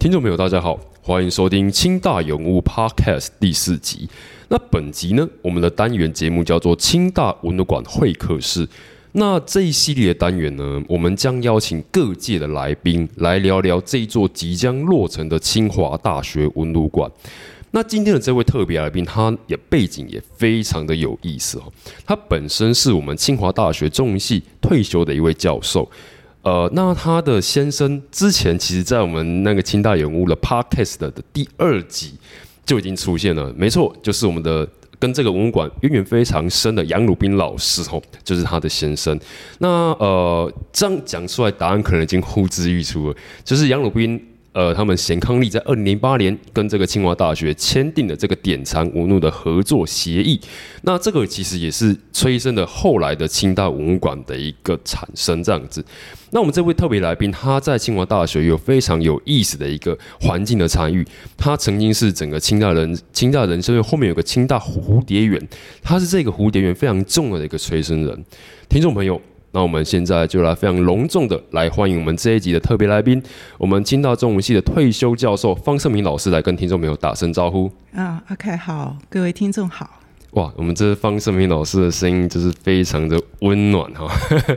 听众朋友，大家好，欢迎收听清大有物 Podcast 第四集。那本集呢，我们的单元节目叫做清大文物馆会客室。那这一系列的单元呢，我们将邀请各界的来宾来聊聊这座即将落成的清华大学文物馆。那今天的这位特别来宾，他也背景也非常的有意思哦。他本身是我们清华大学中文系退休的一位教授。呃，那他的先生之前其实在我们那个清大人物的 Podcast 的第二集就已经出现了，没错，就是我们的。跟这个文物馆渊源非常深的杨鲁宾老师哦，就是他的先生。那呃，这样讲出来，答案可能已经呼之欲出了。就是杨鲁宾，呃，他们贤康利在二零零八年跟这个清华大学签订了这个典藏文物的合作协议。那这个其实也是催生了后来的清大文物馆的一个产生，这样子。那我们这位特别来宾，他在清华大学有非常有意思的一个环境的参与。他曾经是整个清大人清大人生院后面有个清大蝴蝶园，他是这个蝴蝶园非常重要的一个催生人。听众朋友，那我们现在就来非常隆重的来欢迎我们这一集的特别来宾，我们清大中文系的退休教授方胜明老师来跟听众朋友打声招呼。啊，OK，好，各位听众好。哇，我们这方胜明老师的声音就是非常的温暖哈。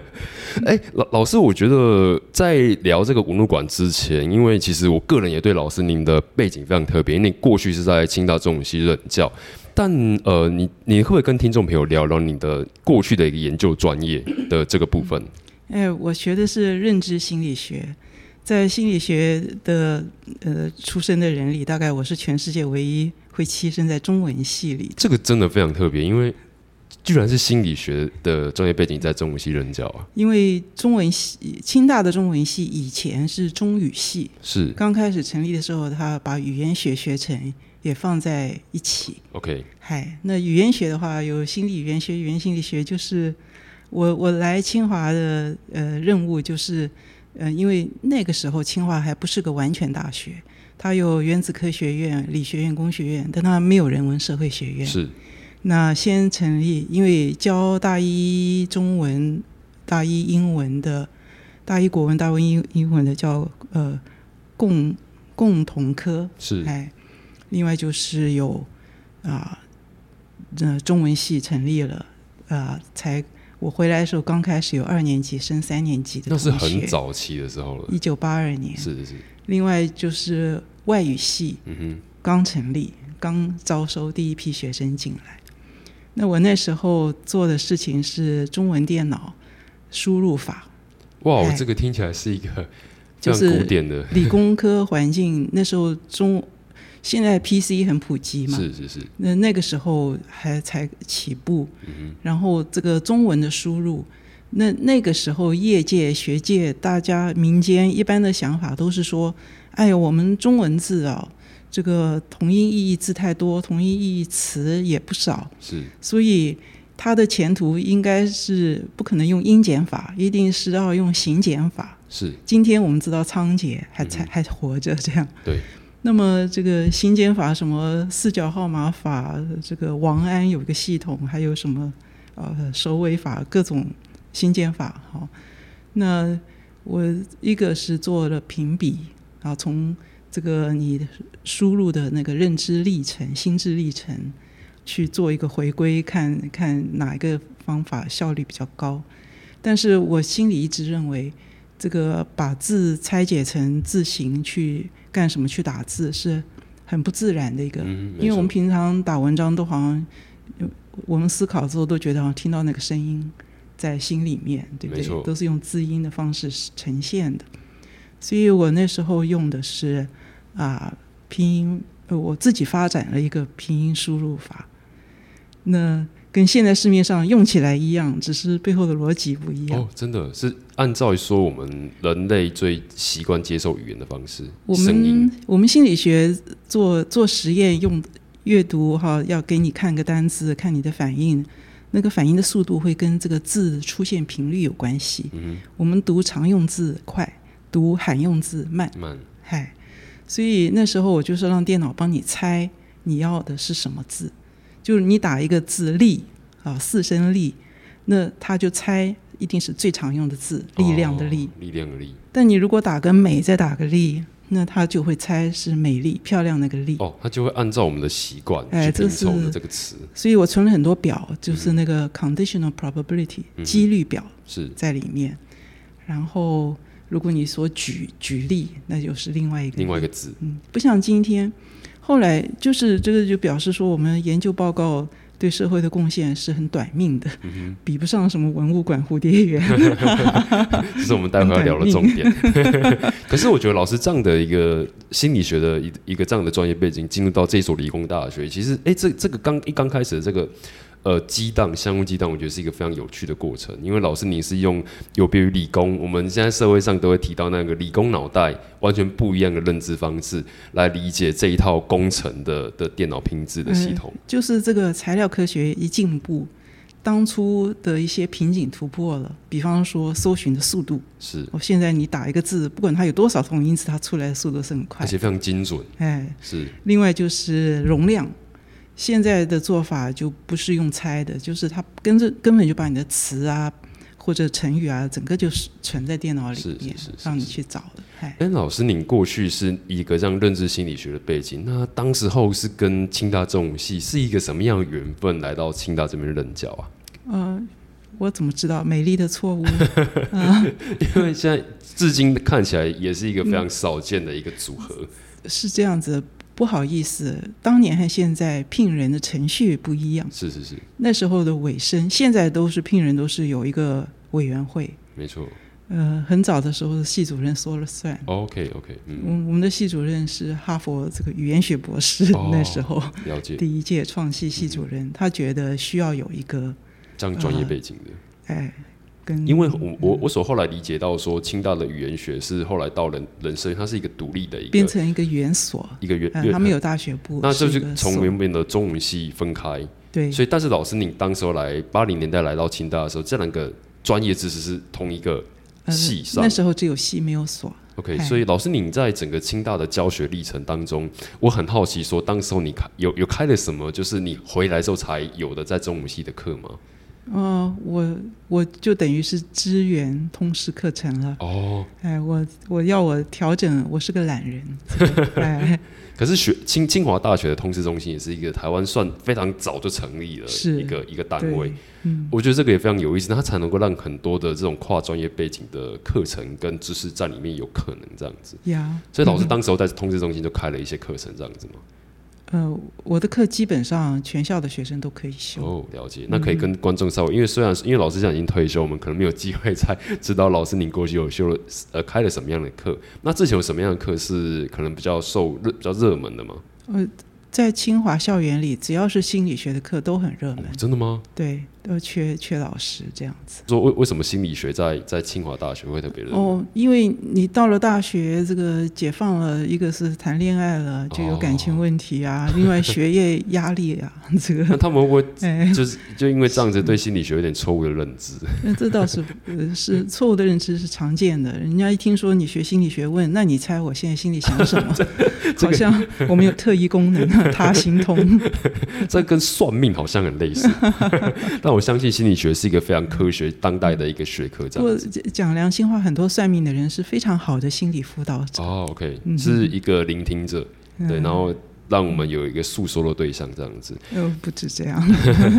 哎，老老师，我觉得在聊这个文物馆之前，因为其实我个人也对老师您的背景非常特别，因为过去是在清大中文系任教。但呃，你你会不会跟听众朋友聊聊你的过去的一个研究专业的这个部分？哎，我学的是认知心理学，在心理学的呃出身的人里，大概我是全世界唯一。会栖身在中文系里，这个真的非常特别，因为居然是心理学的专业背景在中文系任教啊。因为中文系清大的中文系以前是中语系，是刚开始成立的时候，他把语言学学程也放在一起。OK，嗨，那语言学的话，有心理语言学、语言心理学，就是我我来清华的呃任务就是，呃，因为那个时候清华还不是个完全大学。它有原子科学院、理学院、工学院，但它没有人文社会学院。是，那先成立，因为教大一中文、大一英文的、大一国文、大文英英文的叫呃共共同科。是，哎，另外就是有啊，这中文系成立了啊，才我回来的时候刚开始有二年级升三年级的那是很早期的时候了，一九八二年。是是是。另外就是外语系，嗯哼，刚成立，刚招收第一批学生进来。那我那时候做的事情是中文电脑输入法。哇，我这个听起来是一个就是古典的 理工科环境。那时候中现在 PC 很普及嘛，是是是。那那个时候还才起步，嗯然后这个中文的输入。那那个时候，业界、学界、大家民间一般的想法都是说：“哎呀，我们中文字啊，这个同音异义字太多，同音异义词也不少，是，所以它的前途应该是不可能用音减法，一定是要用形减法。是，今天我们知道仓颉还才还活着，这样。对。那么这个形减法，什么四角号码法，这个王安有一个系统，还有什么呃首尾法，各种。新减法，好，那我一个是做了评比，啊，从这个你输入的那个认知历程、心智历程去做一个回归，看看哪一个方法效率比较高。但是我心里一直认为，这个把字拆解成字形去干什么？去打字是很不自然的一个，因为我们平常打文章都好像，我们思考之后都觉得好像听到那个声音。在心里面，对不对？都是用字音的方式呈现的，所以我那时候用的是啊拼音，呃，我自己发展了一个拼音输入法。那跟现在市面上用起来一样，只是背后的逻辑不一样。哦，真的是按照说我们人类最习惯接受语言的方式，我们我们心理学做做实验用阅读哈，要给你看个单词，看你的反应，那个反应的速度会跟这个字出现频率有关系。嗯我们读常用字快，读罕用字慢，慢嗨，所以那时候我就是让电脑帮你猜你要的是什么字，就是你打一个字“力”啊，四声“力”，那他就猜一定是最常用的字，力量的“力”哦力量的力。但你如果打个“美”再打个“力”，那他就会猜是美丽、漂亮那个“丽”。哦，他就会按照我们的习惯哎这去拼凑的是这个词，所以我存了很多表，就是那个 conditional probability 嗯几率表是在里面。然后，如果你说举举例，那就是另外一个另外一个字。嗯，不像今天。后来就是这个就表示说，我们研究报告对社会的贡献是很短命的，嗯比不上什么文物馆蝴蝶园。这是我们待会要聊的重点。可是我觉得老师这样的一个心理学的一一个这样的专业背景，进入到这所理工大学，其实哎，这这个刚一刚开始的这个呃激荡相互激荡，我觉得是一个非常有趣的过程。因为老师你是用有别于理工，我们现在社会上都会提到那个理工脑袋完全不一样的认知方式来理解这一套工程的的电脑拼制的系统。就是这个材料科学一进步，当初的一些瓶颈突破了。比方说搜寻的速度，是，我现在你打一个字，不管它有多少同音字，它出来的速度是很快而。且非常精准。哎，是，另外就是容量，现在的做法就不是用猜的，就是它根着根本就把你的词啊或者成语啊，整个就是存在电脑里是面，是是是让你去找的。哎，哎，老师，您过去是一个这样认知心理学的背景，那当时候是跟清大中文系是一个什么样的缘分来到清大这边任教啊？呃，我怎么知道美丽的错误？因为现在至今看起来也是一个非常少见的一个组合。是这样子，不好意思，当年和现在聘人的程序不一样。是是是，那时候的尾声，现在都是聘人都是有一个委员会。没错。呃，很早的时候，系主任说了算。OK OK，嗯，我我们的系主任是哈佛这个语言学博士，哦那时候了解，第一届创系系主任，他觉得需要有一个这样专业背景的。哎，跟因为我我我所后来理解到说，清大的语言学是后来到人人生，它是一个独立的一个变成一个语言所，一个原呃，他们有大学部，那就是从原本的中文系分开，对。所以，但是老师，你当时候来八零年代来到清大的时候，这两个专业知识是同一个呃系上。那时候只有系没有所，OK，哎所以老师，你在整个清大的教学历程当中，我很好奇，说当时候你开有有开了什么，就是你回来之后才有的在中文系的课吗？呃，我我就等于是支援通识课程了。哦，哎，我我要我调整，我是个懒人。哎，可是学清清华大学的通识中心也是一个台湾算非常早就成立了是一个一个单位，，嗯，我觉得这个也非常有意思，它才能够让很多的这种跨专业背景的课程跟知识在里面有可能这样子。呀，所以老师当时候在通识中心就开了一些课程这样子吗？呃，我的课基本上全校的学生都可以修。哦，了解。那可以跟观众稍微，因为虽然因为老师现在已经退休，我们可能没有机会再知道老师您过去有修了呃开了什么样的课。那之前有什么样的课是可能比较受热比较热门的吗？呃，在清华校园里，只要是心理学的课都很热哦门，，真的吗？对，都缺缺老师这样子。说为为什么心理学在在清华大学会特别热门？哦，因为你到了大学，这个解放了，一个是谈恋爱了，就有感情问题啊；另外学业压力啊，这个，那他们会不 会哎，就是就因为这样子对心理学有点错误的认知？那这倒是呃是错误的认知是常见的。人家一听说你学心理学问，那你猜我现在心里想什么？好像我们有特异功能，他行通。这跟算命好像很类似，但 我相信心理学是一个非常科学当代的一个学科，这样子。讲良心话，很多算命的人是非常好的心理辅导者。哦，OK，嗯是一个聆听者，对，嗯然后让我们有一个诉说的对象，这样子。呃，不止这样。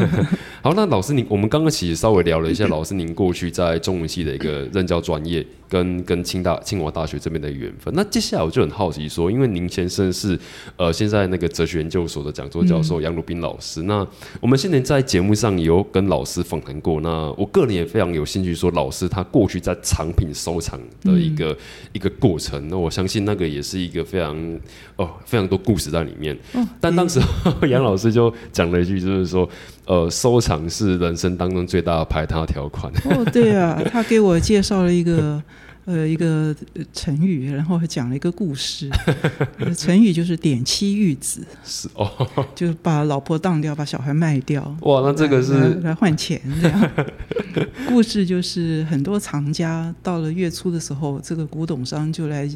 好，那老师您，我们刚刚其实稍微聊了一下老师您过去在中文系的一个任教专业，跟跟清大清华大学这边的缘分。那接下来我就很好奇说，因为您先生是呃现在那个哲学研究所的讲座教授杨鲁斌老师，那我们现在在节目上有跟老师访谈过，那我个人也非常有兴趣说老师他过去在藏品收藏的一个、一个过程，那我相信那个也是一个非常哦非常多故事在里面。哦但当时候 杨老师就讲了一句，就是说，呃，收藏是人生当中最大的排他条款。哦，对啊，他给我介绍了一个呃一个成语，然后还讲了一个故事。成语就是点妻玉子，是哦，就是把老婆当掉，把小孩卖掉。哇，那这个是来换钱这样。故事就是很多藏家到了月初的时候，这个古董商就来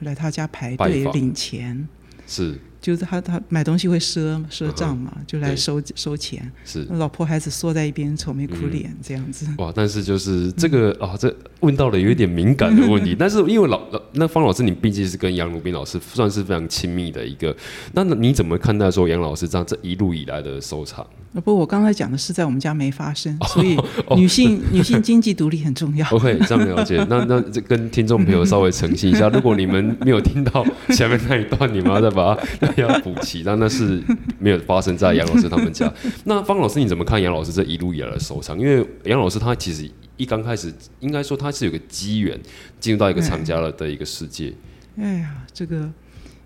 来他家排队领钱。是。就是他，他买东西会赊赊账嘛，就来收收钱。是，老婆孩子缩在一边，愁眉苦脸这样子。哇，但是就是这个啊，这问到了有一点敏感的问题。但是因为老老那方老师，你毕竟是跟杨鲁斌老师算是非常亲密的一个，那你怎么看待说杨老师这样这一路以来的收藏？不，我刚才讲的是在我们家没发生，所以女性女性经济独立很重要。OK，这样了解。那那这跟听众朋友稍微澄清一下，如果你们没有听到前面那一段，你们要再把它要补齐。那那是没有发生在杨老师他们家。那方老师你怎么看杨老师这一路以来的收藏？因为杨老师他其实一刚开始，应该说他是有个机缘进入到一个藏家了的一个世界。哎呀，这个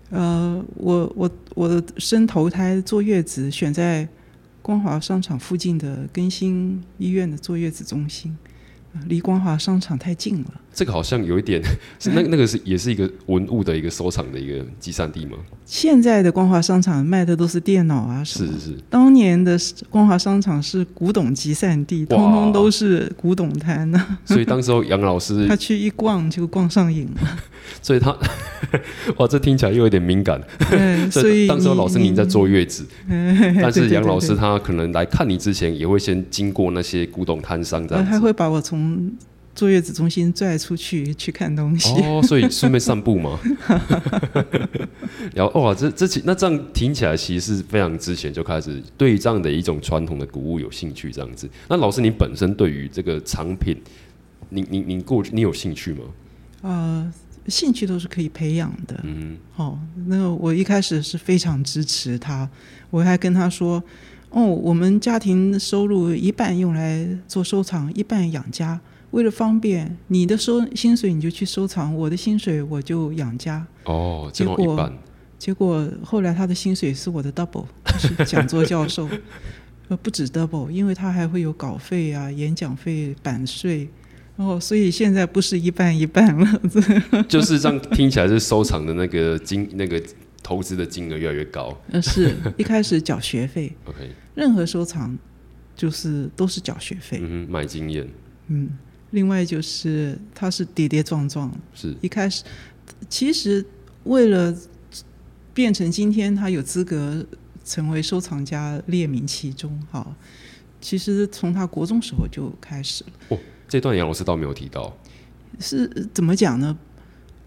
呃，我我我的生头胎坐月子选在。光华商场附近的更新医院的坐月子中心，离光华商场太近了。这个好像有一点，是那那个是也是一个文物的一个收藏的一个集散地吗？现在的光华商场卖的都是电脑啊，是是是。当年的光华商场是古董集散地，通通都是古董摊呢。所以当时候杨老师 他去一逛就逛上瘾了。所以他哇，这听起来又有点敏感。所以当时候老师您在坐月子，但是杨老师他可能来看你之前，也会先经过那些古董摊商，这样他会把我从。坐月子中心拽出去去看东西哦，所以顺便散步嘛。然后哇，这这其那这样听起来其实是非常之前就开始对这样的一种传统的古物有兴趣这样子。那老师，你本身对于这个藏品，你你你过去你有兴趣吗？呃，兴趣都是可以培养的。嗯，好，那我一开始是非常支持他，我还跟他说，哦，我们家庭收入一半用来做收藏，一半养家。为了方便，你的收薪水你就去收藏，我的薪水我就养家。哦，结果结果后来他的薪水是我的 double，是讲座教授，呃，不止 double，因为他还会有稿费啊、演讲费、版税，然后所以现在不是一半一半了。就是这样听起来是收藏的那个金那个投资的金额越来越高。呃，是一开始缴学费。OK，任何收藏就是都是缴学费。嗯，买经验。嗯。另外就是，它是跌跌撞撞。是一开始，其实为了变成今天他有资格成为收藏家列名其中，哈，其实从他国中时候就开始了。哦，这段杨老师倒没有提到。是怎么讲呢？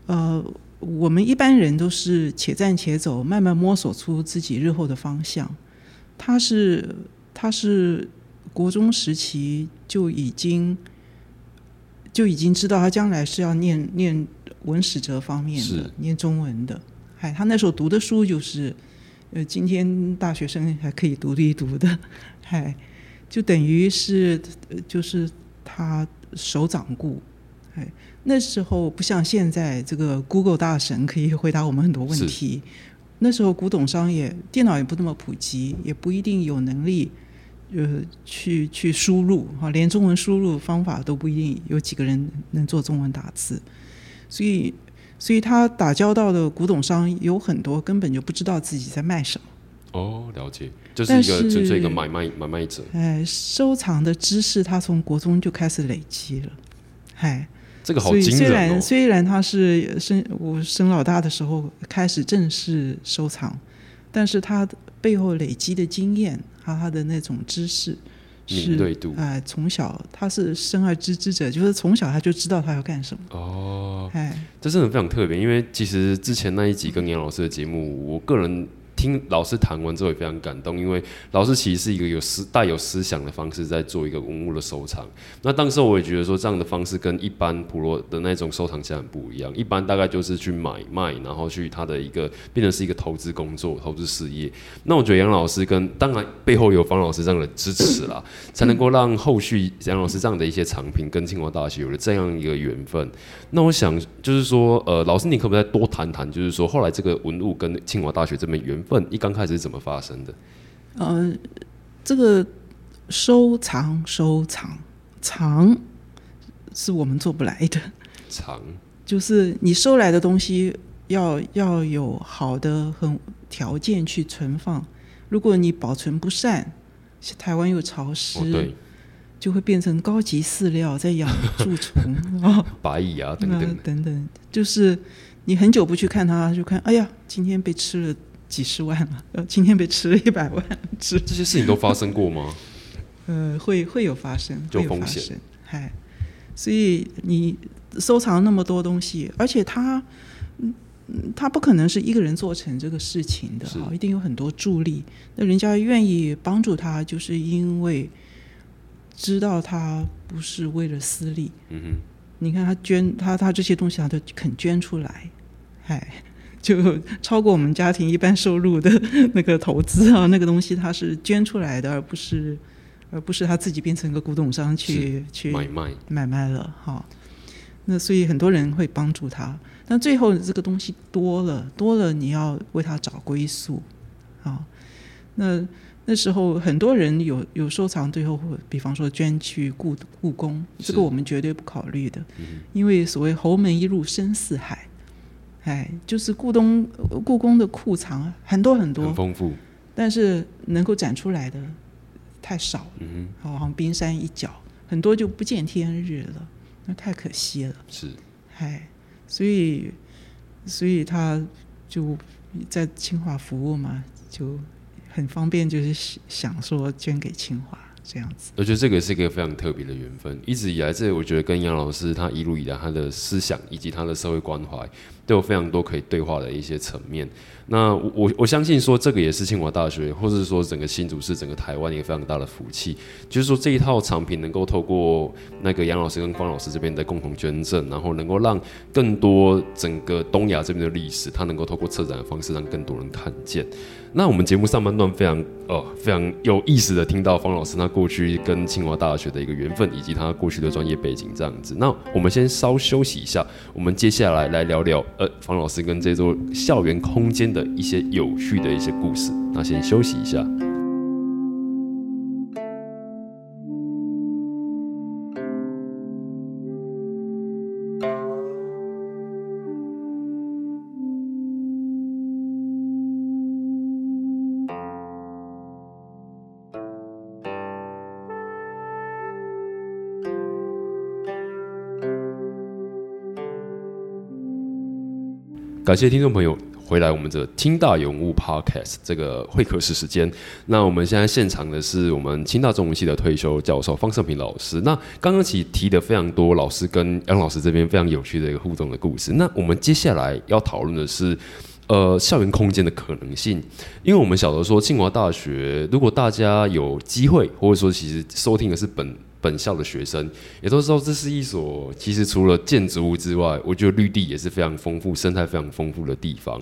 呃，我们一般人都是且战且走，慢慢摸索出自己日后的方向。他是他是国中时期就已经。就已经知道他将来是要念念文史哲方面的，念中文的。嗨，他那时候读的书就是，呃，今天大学生还可以读一读的。嗨，就等于是，就是他手掌故。哎，那时候不像现在这个 Google 大神可以回答我们很多问题。那时候古董商也电脑也不那么普及，也不一定有能力。呃，去去输入哈，连中文输入方法都不一定有几个人能做中文打字，所以，所以他打交道的古董商有很多根本就不知道自己在卖什么。哦，了解，就是一个纯粹一个买卖买卖者。哎，收藏的知识他从国中就开始累积了，嗨，这个好惊人虽然虽然他是生我生老大的时候开始正式收藏，但是他背后累积的经验。他他的那种知识敏锐度，哎，从小他是生而知之者，就是从小他就知道他要干什么。哦，哎，这真的非常特别，因为其实之前那一集跟杨老师的节目，我个人。听老师谈完之后也非常感动，因为老师其实是一个有思带有思想的方式在做一个文物的收藏。那当时我也觉得说这样的方式跟一般普罗的那种收藏家很不一样。一般大概就是去买卖，然后去他的一个变成是一个投资工作、投资事业。那我觉得杨老师跟当然背后有方老师这样的支持啦，才能够让后续杨老师这样的一些藏品跟清华大学有了这样一个缘分。那我想就是说，呃，老师你可不可以再多谈谈，就是说后来这个文物跟清华大学这边缘分一刚开始是怎么发生的？呃，这个收藏收藏藏是我们做不来的，藏就是你收来的东西要要有好的很条件去存放，如果你保存不善，台湾又潮湿，哦对，就会变成高级饲料在养蛀虫啊。白蚁啊等等的，等等，就是你很久不去看它，就看，哎呀，今天被吃了几十万了，呃，今天被吃了一百万，吃，这些事情都发生过吗？呃，会会有发生，会有风险。发生，嗨，所以你收藏那么多东西，而且他，嗯，嗯它不可能是一个人做成这个事情的是。哈，一定有很多助力。那人家愿意帮助他，就是因为知道他不是为了私利，嗯哼，你看他捐他他这些东西他都肯捐出来，嗨，就超过我们家庭一般收入的 那个投资啊，那个东西它是捐出来的，而不是而不是他自己变成一个古董商去去买卖。买卖了哈。那所以很多人会帮助他，但最后这个东西多了多了，你要为他找归宿啊。那那时候很多人有有收藏，最后会比方说捐去故故宫，这个我们绝对不考虑的，嗯。因为所谓侯门一入深似海，哎，就是故宫故宫的库藏很多很很多，丰富，但是能够展出来的太少了。嗯好像冰山一角，很多就不见天日了，那太可惜了，是哎，所以所以他就在清华服务嘛，就很方便，就是想说捐给清华这样子。我觉得这个是一个非常特别的缘分。一直以来，这我觉得跟杨老师他一路以来他的思想以及他的社会关怀，都有非常多可以对话的一些层面。那我我相信说，这个也是清华大学，或者是说整个新竹市、整个台湾一个非常大的福气，就是说这一套产品能够透过那个杨老师跟方老师这边的共同捐赠，然后能够让更多整个东亚这边的历史，它能够透过策展的方式让更多人看见。那我们节目上半段非常呃非常有意思的听到方老师他过去跟清华大学的一个缘分，以及他过去的专业背景这样子。那我们先稍休息一下，我们接下来来聊聊呃方老师跟这座校园空间的一些有趣的一些故事。那先休息一下。感谢听众朋友回来我们的清大永物 Podcast 这个会客室时间。那我们现在现场的是我们清大中文系的退休教授方胜平老师。那刚刚其实提的非常多，老师跟杨老师这边非常有趣的一个互动的故事。那我们接下来要讨论的是。呃，校园空间的可能性，因为我们晓得说，清华大学，如果大家有机会，或者说其实收听的是本本校的学生，也都知道这是一所其实除了建筑物之外，我觉得绿地也是非常丰富、生态非常丰富的地方。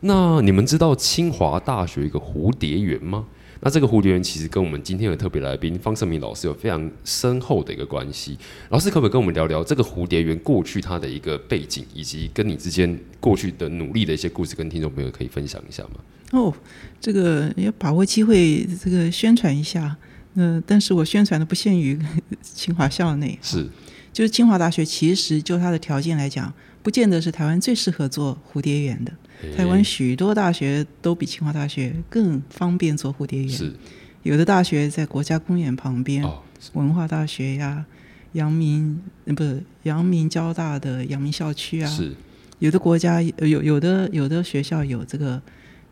那你们知道清华大学一个蝴蝶园吗？那这个蝴蝶园其实跟我们今天的特别来宾方胜明老师有非常深厚的一个关系。老师可不可以跟我们聊聊这个蝴蝶园过去它的一个背景，以及跟你之间过去的努力的一些故事，跟听众朋友可以分享一下吗？哦，这个要把握机会，这个宣传一下。呃，但是我宣传的不限于 清华校内，是就是清华大学，其实就它的条件来讲，不见得是台湾最适合做蝴蝶园的。台湾许多大学都比清华大学更方便做蝴蝶园。是有的大学在国家公园旁边，哦，文化大学呀、阳明呃不是阳明交大的阳明校区啊，是有的国家呃有有的有的学校有这个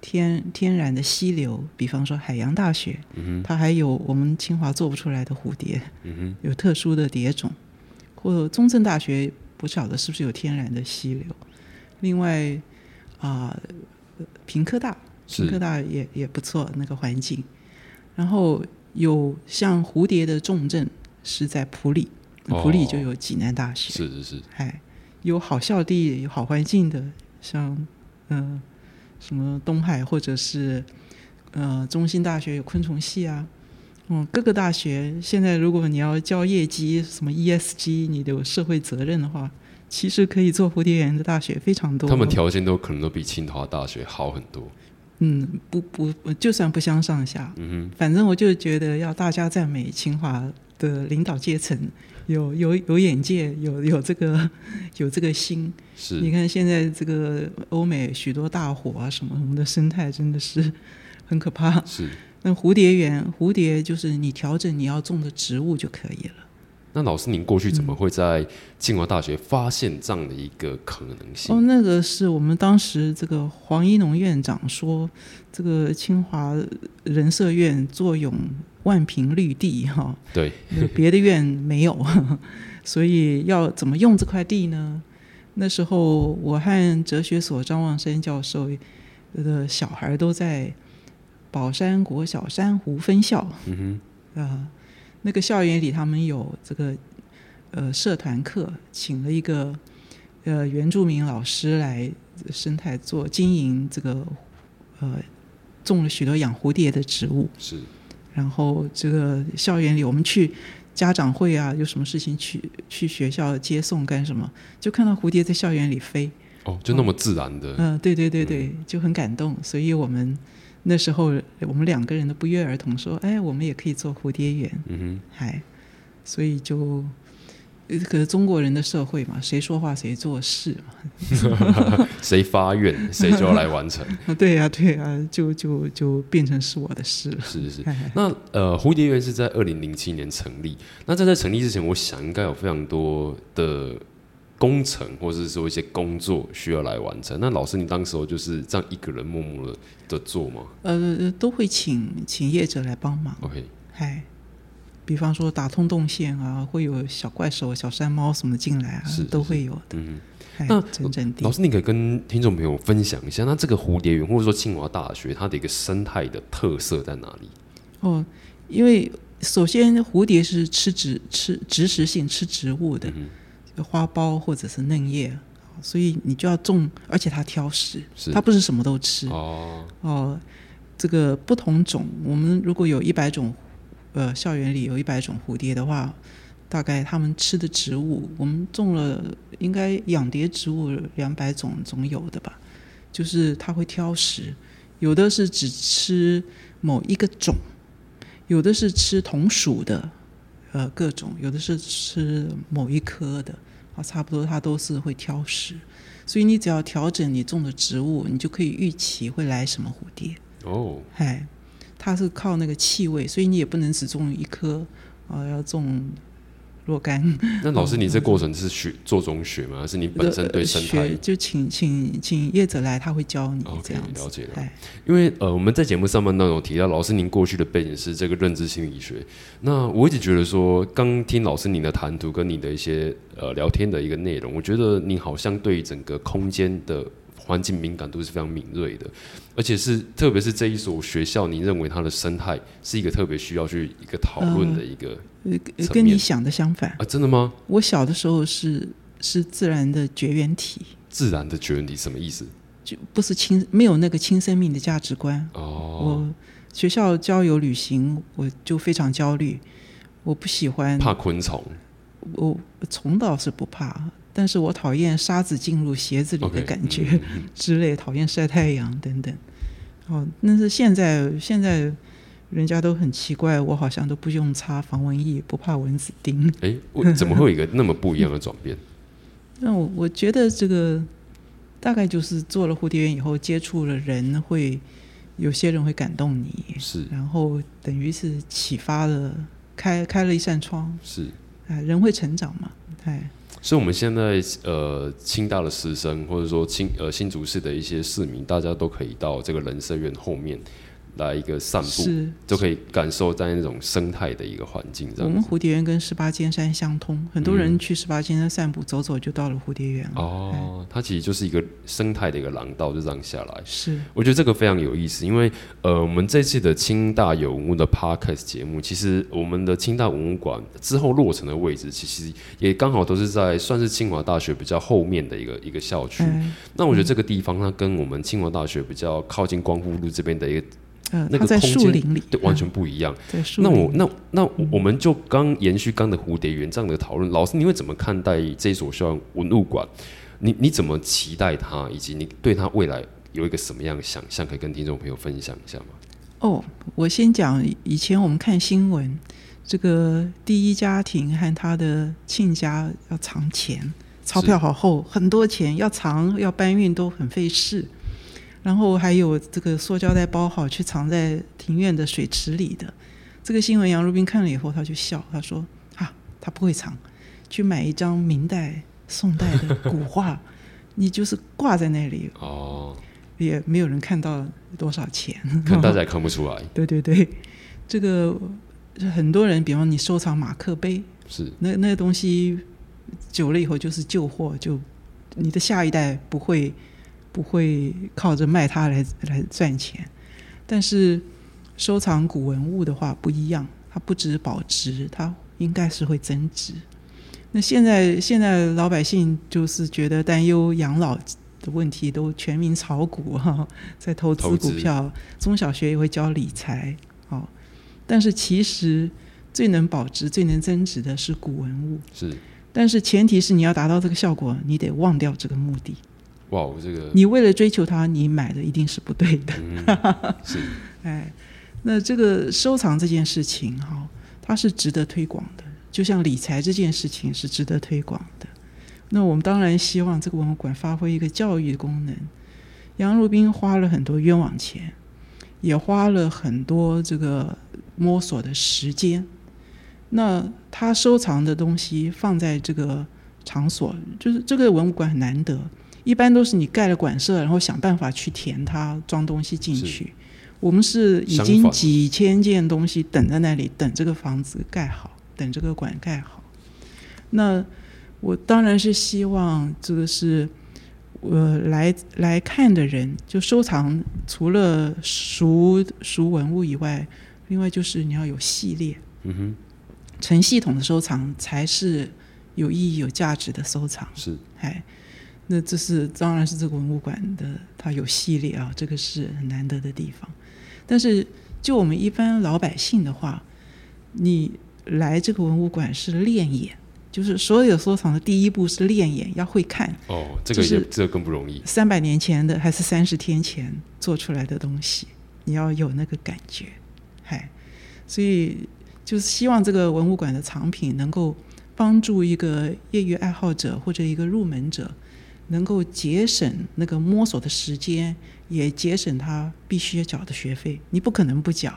天天然的溪流，比方说海洋大学，嗯它还有我们清华做不出来的蝴蝶，嗯，有特殊的蝶种，或者中正大学不晓得是不是有天然的溪流。另外啊、呃平科大，平科大也也不错那个环境。然后有像蝴蝶的重镇是在普里，哦普里就有济南大学，是是是，哎，有好校地、有好环境的，像嗯、呃什么东海或者是呃中兴大学有昆虫系啊，嗯，各个大学现在如果你要交业绩，什么 ESG，你有社会责任的话，其实可以做蝴蝶园的大学非常多。他们条件都可能都比清华大学好很多。嗯，不不，就算不相上下，嗯反正我就觉得要大家赞美清华的领导阶层有有有眼界，有有这个有这个心。是你看现在这个欧美许多大火啊什么，什么的生态真的是很可怕。是。那蝴蝶园，蝴蝶就是你调整你要种的植物就可以了。那老师，您过去怎嗯么会在清华大学发现这样的一个可能性？哦，那个是我们当时这个黄一农院长说，这个清华人社院坐拥万平绿地哈，对，别的院没有，所以要怎么用这块地呢？那时候我和哲学所张望生教授的小孩都在宝山国小珊瑚分校。嗯啊、那个校园里他们有这个呃社团课，请了一个呃原住民老师来生态做经营这个呃种了许多养蝴蝶的植物。是然后这个校园里，我们去家长会啊，有什么事情去去学校接送干什么，就看到蝴蝶在校园里飞，哦，就那么自然的，嗯、对对对对，就很感动。所以我们那时候我们两个人都不约而同说，哎，我们也可以做蝴蝶园，嗯哼嗨，所以就。呃可是中国人的社会嘛，谁说话谁做事嘛。谁发愿，谁就要来完成，啊，对呀、对呀、就就就变成是我的事了。是是是。哎那呃，蝴蝶园是在二零零七年成立。那在在成立之前，我想应该有非常多的工程或者是说一些工作需要来完成。那老师，你当时候就是这样一个人默默的的做吗呃，都会请请业者来帮忙。？OK，嗨，比方说打通动线啊，会有小怪兽、小山猫什么进来啊，都会有的。那整整地，老。师，你可以跟听众朋友分享一下，那这个蝴蝶园或者说清华大学它的一个生态的特色在哪里？哦，因为首先蝴蝶是吃植吃植食性吃植物的，嗯花苞或者是嫩叶，所以你就要种，而且它挑食，是它不是什么都吃。哦，哦，这个不同种，我们如果有一百种，呃，校园里有一百种蝴蝶的话，大概它们吃的植物，我们种了应该养蝶植物两百种总有的吧，就是它会挑食，有的是只吃某一个种，有的是吃同属的，呃，各种，有的是吃某一科的，啊，差不多它都是会挑食。所以你只要调整你种的植物，你就可以预期会来什么蝴蝶。哦，嗨，它是靠那个气味，所以你也不能只种一棵，啊、要种若干。那老师，你这过程是学做中学吗？还是你本身对生态就请请请业者来，他会教你这样子。了解了哎，因为呃，我们在节目上半段有提到，老师您过去的背景是这个认知心理学。那我一直觉得说，刚听老师您的谈吐跟你的一些呃聊天的一个内容，我觉得你好像对整个空间的环境敏感度是非常敏锐的，而且是特别是这一所学校，你认为它的生态是一个特别需要去一个讨论的一个、呃跟你想的相反。啊，真的吗？我小的时候是是自然的绝缘体，自然的绝缘体什么意思？就不是亲没有那个亲生命的价值观。哦，我学校郊游旅行，我就非常焦虑，我不喜欢怕昆虫。我虫倒是不怕，但是我讨厌沙子进入鞋子里的感觉 之类，讨厌晒太阳等等。哦，但是现在现在人家都很奇怪，我好像都不用擦防蚊液，不怕蚊子叮。哎、我怎么会有一个那么不一样的转变？那我我觉得这个大概就是做了蝴蝶园以后，接触了人会，有些人会感动你，是然后等于是启发了，开开了一扇窗，是，哎，人会成长嘛，哎。所以我们现在呃，清大的师生或者说清呃新竹市的一些市民，大家都可以到这个人社院后面来一个散步，是就可以感受在那种生态的一个环境这我们。蝴蝶园跟十八尖山相通，很多人去十八尖山散步，走走就到了蝴蝶园了。哦，它其实就是一个生态的一个廊道，就这样下来。是我觉得这个非常有意思，因为呃，我们这次的清大有文物的 podcast 节目，其实我们的清大文物馆之后落成的位置，其实也刚好都是在算是清华大学比较后面的一个一个校区。哎，那我觉得这个地方，它跟我们清华大学比较靠近光复路这边的一个呃，那个空间树林里，对完嗯全不一样。对树那我。那那我们就刚延续刚的蝴蝶园这样的讨论，老师你会怎么看待这所学校园文物馆？你你怎么期待它，以及你对它未来有一个什么样的想象，可以跟听众朋友分享一下吗？哦，我先讲以前我们看新闻，这个第一家庭和他的亲家要藏钱，钞票好厚，很多钱要藏要搬运都很费事。然后还有这个塑胶袋包好去藏在庭院的水池里的，这个新闻杨如斌看了以后他就笑，他说：“啊，他不会藏，去买一张明代、宋代的古画，你就是挂在那里，哦，也没有人看到多少钱，可能大家也看不出来，对对对，这个很多人，比方你收藏马克杯，是。那那个东西久了以后就是旧货，就你的下一代不会不会靠着卖它来来赚钱。但是收藏古文物的话不一样，它不止保值，它应该是会增值。那现在现在老百姓就是觉得担忧养老的问题，都全民炒股 哈、在投资投资股票，中小学也会教理财，哦。但是其实最能保值、最能增值的是古文物。是，但是前提是你要达到这个效果，你得忘掉这个目的。哇，这个你为了追求它，你买的一定是不对的。嗯 是哎，那这个收藏这件事情哈、它是值得推广的，就像理财这件事情是值得推广的。那我们当然希望这个文物馆发挥一个教育的功能。杨如斌花了很多冤枉钱，也花了很多这个摸索的时间。那他收藏的东西放在这个场所，就是这个文物馆很难得，一般都是你盖了馆舍，然后想办法去填它，装东西进去。我们是已经几千件东西等在那里，等这个房子盖好，等这个馆盖好。那我当然是希望这个是，呃，来来看的人，就收藏除了熟熟文物以外，另外就是你要有系列，嗯哼，成系统的收藏才是有意义、有价值的收藏。是哎，那这是当然是这个文物馆的，它有系列啊，这个是很难得的地方。但是就我们一般老百姓的话，你来这个文物馆是练眼，就是所有收藏的第一步是练眼，要会看。哦，这个是这个更不容易，三百年前的还是三十天前做出来的东西，你要有那个感觉，嗨，所以就是希望这个文物馆的藏品能够帮助一个业余爱好者或者一个入门者，能够节省那个摸索的时间，也节省他必须要缴的学费。你不可能不缴，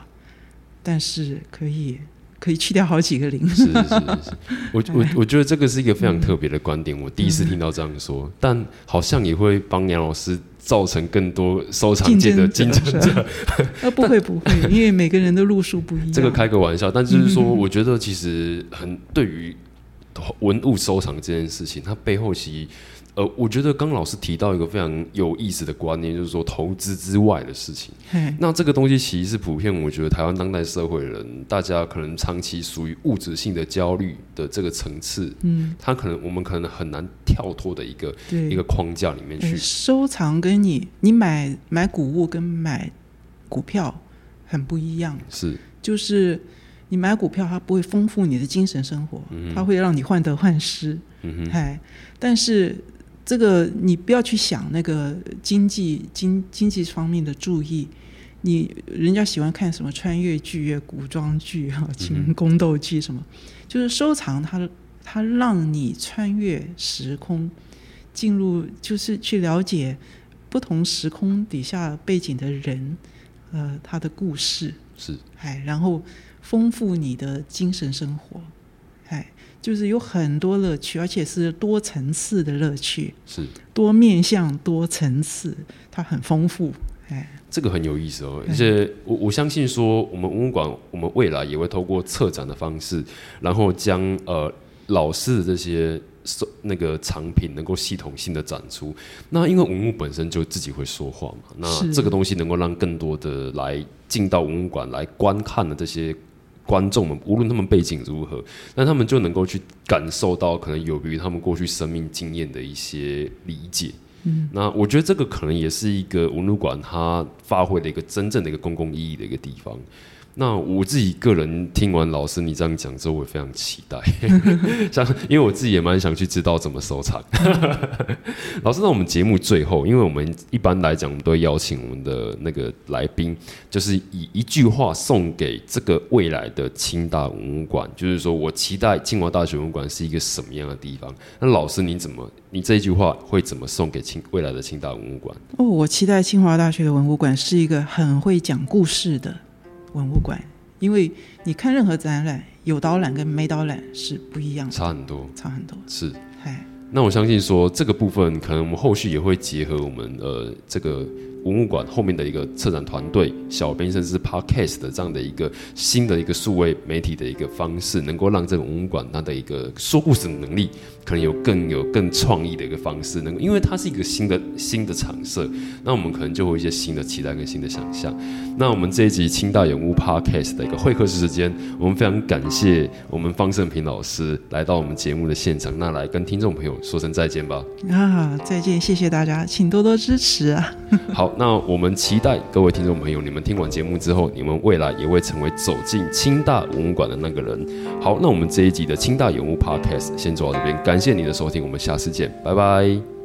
但是可以可以去掉好几个零。是是是是，我我我觉得这个是一个非常特别的观点，我第一次听到这样说，但好像也会帮杨老师造成更多收藏界的竞争者者。呃，不会不会，因为每个人的路数不一样。这个开个玩笑，但就是说，嗯我觉得其实很对于文物收藏这件事情，它背后其实。呃，我觉得刚老师提到一个非常有意思的观念，就是说投资之外的事情。嘿。那这个东西其实是普遍，我觉得台湾当代社会人，大家可能长期属于物质性的焦虑的这个层次，嗯，它可能我们可能很难跳脱的一个，一个框架里面呃去。收藏跟你你买买古物跟买股票很不一样，是。就是你买股票它不会丰富你的精神生活，嗯它会让你患得患失，嗯哼，哎，但是这个你不要去想那个经济经经济方面的注意。你人家喜欢看什么穿越剧啊、古装剧啊、嗯情宫斗剧什么，就是收藏它，它让你穿越时空，进入就是去了解不同时空底下背景的人，呃，他的故事，是。哎，然后丰富你的精神生活，哎，就是有很多乐趣，而且是多层次的乐趣，是，多面向、多层次，它很丰富，哎，这个很有意思哦。嗯而且我我相信说，我们文物馆，我们未来也会透过策展的方式，然后将呃老式的这些收那个藏品能够系统性的展出。那因为文物本身就自己会说话嘛，那这个东西能够让更多的来进到文物馆来观看的这些。观众们，无论他们背景如何，那他们就能够去感受到可能有别于他们过去生命经验的一些理解。嗯，那我觉得这个可能也是一个文物馆它发挥的一个真正的一个公共意义的一个地方。那我自己个人听完老师你这样讲之后，我也非常期待，像因为我自己也蛮想去知道怎么收藏。老师，那我们节目最后，因为我们一般来讲，我们都会邀请我们的那个来宾，就是以一句话送给这个未来的清大文物馆，就是说我期待清华大学文物馆是一个什么样的地方？那老师你怎么，你这一句话会怎么送给清未来的清大文物馆？哦，我期待清华大学的文物馆是一个很会讲故事的。文物馆，因为你看任何展览，有导览跟没导览是不一样的，差很多，差很多。是，嗨，那我相信说这个部分，可能我们后续也会结合我们呃这个。文物馆后面的一个策展团队、小编，甚至是 Podcast 的这样的一个新的一个数位媒体的一个方式，能够让这个文物馆它的一个说故事的能力，可能有更有更创意的一个方式，能够因为它是一个新的新的场设，那我们可能就会有一些新的期待跟新的想象。那我们这一集清大人物 Podcast 的一个会客室时间，我们非常感谢我们方胜平老师来到我们节目的现场，那来跟听众朋友说声再见吧。啊，再见，谢谢大家，请多多支持啊。好那我们期待各位听众朋友，你们听完节目之后，你们未来也会成为走进清大文物馆的那个人。好，那我们这一集的清大文物 Podcast 先做到这边，感谢你的收听，我们下次见，拜拜。